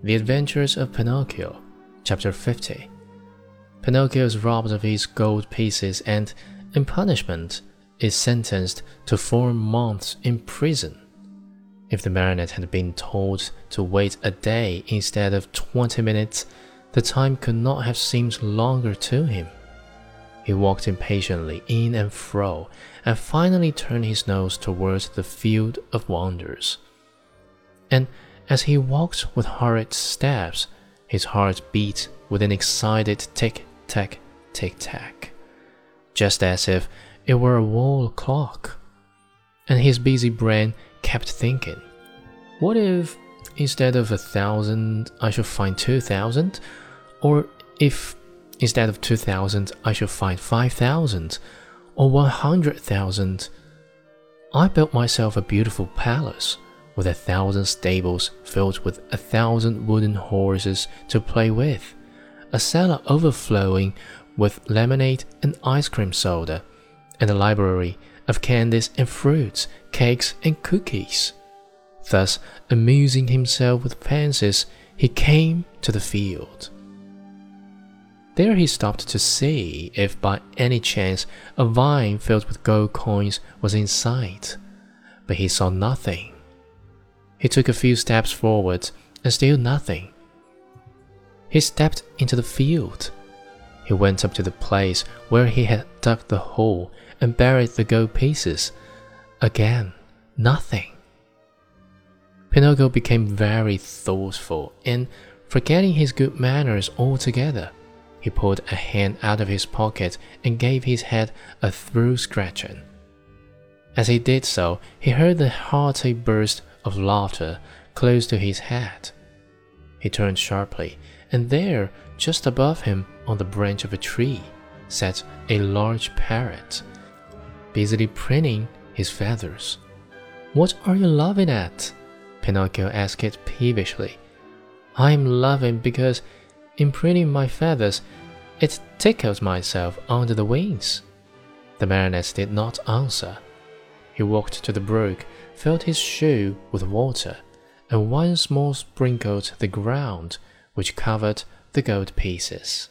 The Adventures of Pinocchio, Chapter 50. Pinocchio is robbed of his gold pieces and, in punishment, is sentenced to four months in prison. If the marionette had been told to wait a day instead of 20 minutes, the time could not have seemed longer to him. He walked impatiently in and fro, and finally turned his nose towards the field of wonders. And as he walked with hurried steps, his heart beat with an excited tick tack, tick tack, just as if it were a wall clock. And his busy brain kept thinking, what if instead of a thousand I should find two thousand? Or if Instead of 2,000, I should find 5,000 or 100,000. I built myself a beautiful palace with a thousand stables filled with a thousand wooden horses to play with, a cellar overflowing with lemonade and ice cream soda, and a library of candies and fruits, cakes and cookies. Thus, amusing himself with fancies, he came to the field. There he stopped to see if by any chance a vine filled with gold coins was in sight, but he saw nothing. He took a few steps forward and still nothing. He stepped into the field. He went up to the place where he had dug the hole and buried the gold pieces. Again, nothing. Pinocchio became very thoughtful and, forgetting his good manners altogether, he pulled a hand out of his pocket and gave his head a through scratching. As he did so, he heard the hearty burst of laughter close to his head. He turned sharply, and there, just above him on the branch of a tree, sat a large parrot, busily preening his feathers. What are you laughing at? Pinocchio asked it peevishly. I am laughing because in preening my feathers, it tickles myself under the wings. The marionette did not answer. He walked to the brook, filled his shoe with water, and once more sprinkled the ground which covered the gold pieces.